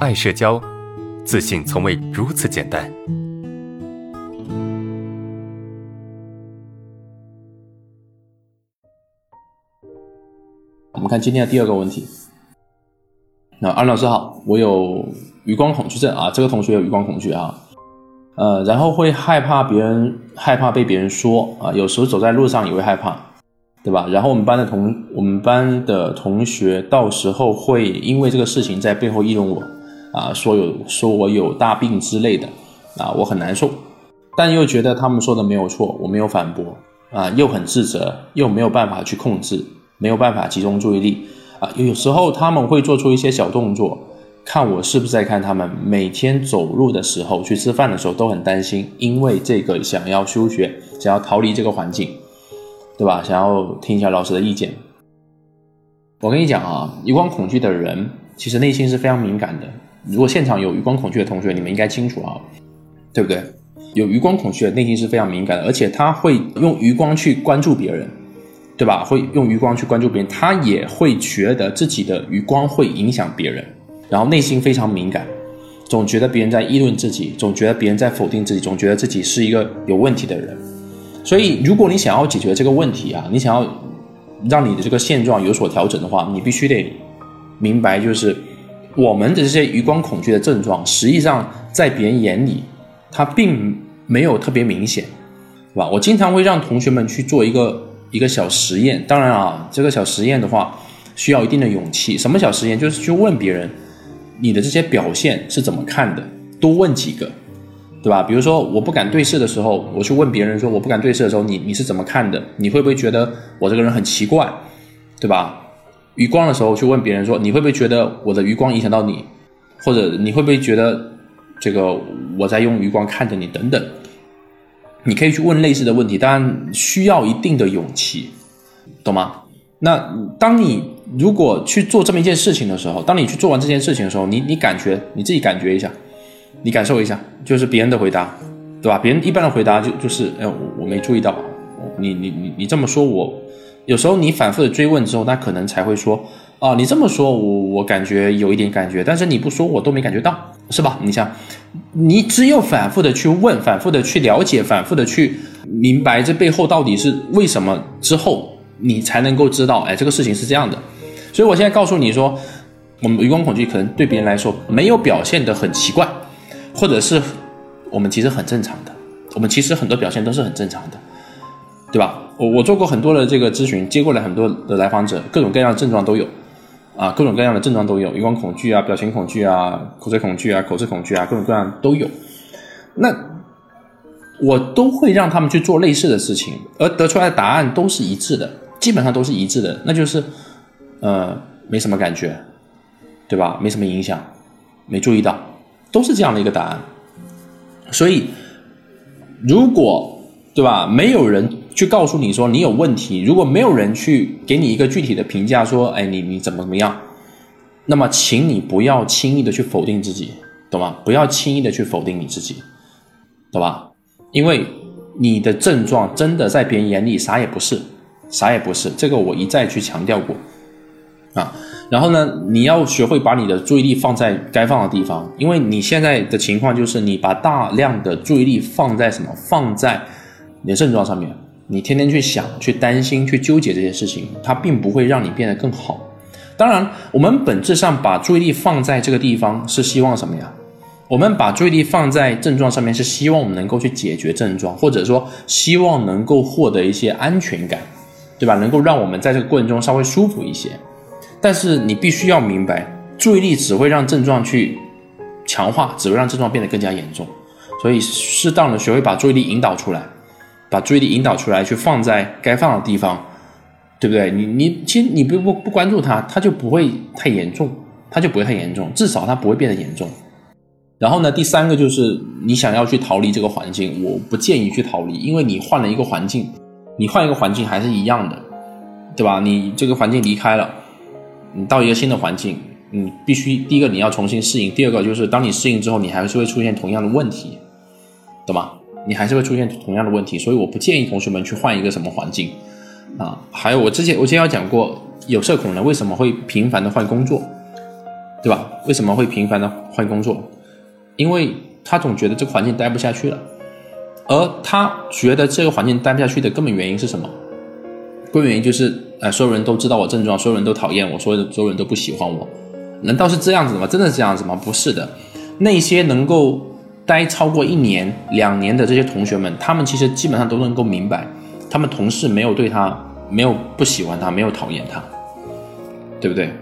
爱社交，自信从未如此简单。我们看今天的第二个问题。那安老师好，我有余光恐惧症啊，这个同学有余光恐惧啊，呃，然后会害怕别人，害怕被别人说啊，有时候走在路上也会害怕，对吧？然后我们班的同我们班的同学到时候会因为这个事情在背后议论我啊，说有说我有大病之类的啊，我很难受，但又觉得他们说的没有错，我没有反驳啊，又很自责，又没有办法去控制，没有办法集中注意力。啊，有时候他们会做出一些小动作，看我是不是在看他们。每天走路的时候，去吃饭的时候都很担心，因为这个想要休学，想要逃离这个环境，对吧？想要听一下老师的意见。我跟你讲啊，一光恐惧的人其实内心是非常敏感的。如果现场有余光恐惧的同学，你们应该清楚啊，对不对？有余光恐惧的内心是非常敏感的，而且他会用余光去关注别人。对吧？会用余光去关注别人，他也会觉得自己的余光会影响别人，然后内心非常敏感，总觉得别人在议论自己，总觉得别人在否定自己，总觉得自己是一个有问题的人。所以，如果你想要解决这个问题啊，你想要让你的这个现状有所调整的话，你必须得明白，就是我们的这些余光恐惧的症状，实际上在别人眼里，它并没有特别明显，是吧？我经常会让同学们去做一个。一个小实验，当然啊，这个小实验的话需要一定的勇气。什么小实验？就是去问别人，你的这些表现是怎么看的？多问几个，对吧？比如说我不敢对视的时候，我去问别人说我不敢对视的时候，你你是怎么看的？你会不会觉得我这个人很奇怪，对吧？余光的时候去问别人说你会不会觉得我的余光影响到你，或者你会不会觉得这个我在用余光看着你等等。你可以去问类似的问题，当然需要一定的勇气，懂吗？那当你如果去做这么一件事情的时候，当你去做完这件事情的时候，你你感觉你自己感觉一下，你感受一下，就是别人的回答，对吧？别人一般的回答就就是，哎，我我没注意到，你你你你这么说，我有时候你反复的追问之后，他可能才会说。哦，你这么说，我我感觉有一点感觉，但是你不说，我都没感觉到，是吧？你想，你只有反复的去问，反复的去了解，反复的去明白这背后到底是为什么之后，你才能够知道，哎，这个事情是这样的。所以我现在告诉你说，我们余光恐惧可能对别人来说没有表现的很奇怪，或者是我们其实很正常的，我们其实很多表现都是很正常的。对吧？我我做过很多的这个咨询，接过来很多的来访者，各种各样的症状都有。啊，各种各样的症状都有，余光恐惧啊，表情恐惧啊，口水恐惧啊，口吃恐惧啊，各种各样都有。那我都会让他们去做类似的事情，而得出来的答案都是一致的，基本上都是一致的，那就是呃没什么感觉，对吧？没什么影响，没注意到，都是这样的一个答案。所以，如果对吧，没有人。去告诉你说你有问题，如果没有人去给你一个具体的评价，说，哎，你你怎么怎么样，那么，请你不要轻易的去否定自己，懂吗？不要轻易的去否定你自己，懂吧？因为你的症状真的在别人眼里啥也不是，啥也不是，这个我一再去强调过，啊，然后呢，你要学会把你的注意力放在该放的地方，因为你现在的情况就是你把大量的注意力放在什么？放在你的症状上面。你天天去想、去担心、去纠结这些事情，它并不会让你变得更好。当然，我们本质上把注意力放在这个地方，是希望什么呀？我们把注意力放在症状上面，是希望我们能够去解决症状，或者说希望能够获得一些安全感，对吧？能够让我们在这个过程中稍微舒服一些。但是你必须要明白，注意力只会让症状去强化，只会让症状变得更加严重。所以，适当的学会把注意力引导出来。把注意力引导出来，去放在该放的地方，对不对？你你其实你不不不关注它，它就不会太严重，它就不会太严重，至少它不会变得严重。然后呢，第三个就是你想要去逃离这个环境，我不建议去逃离，因为你换了一个环境，你换一个环境还是一样的，对吧？你这个环境离开了，你到一个新的环境，你必须第一个你要重新适应，第二个就是当你适应之后，你还是会出现同样的问题，懂吗？你还是会出现同样的问题，所以我不建议同学们去换一个什么环境啊。还有我之前我之前要讲过，有社恐人为什么会频繁的换工作对吧？为什么会频繁的换工作？因为他总觉得这个环境待不下去了，而他觉得这个环境待不下去的根本原因是什么？根本原因就是，哎，所有人都知道我症状，所有人都讨厌我，所有所有人都不喜欢我。难道是这样子吗？真的是这样子吗？不是的，那些能够待超过一年、两年的这些同学们，他们其实基本上都能够明白，他们同事没有对他没有不喜欢他，没有讨厌他，对不对？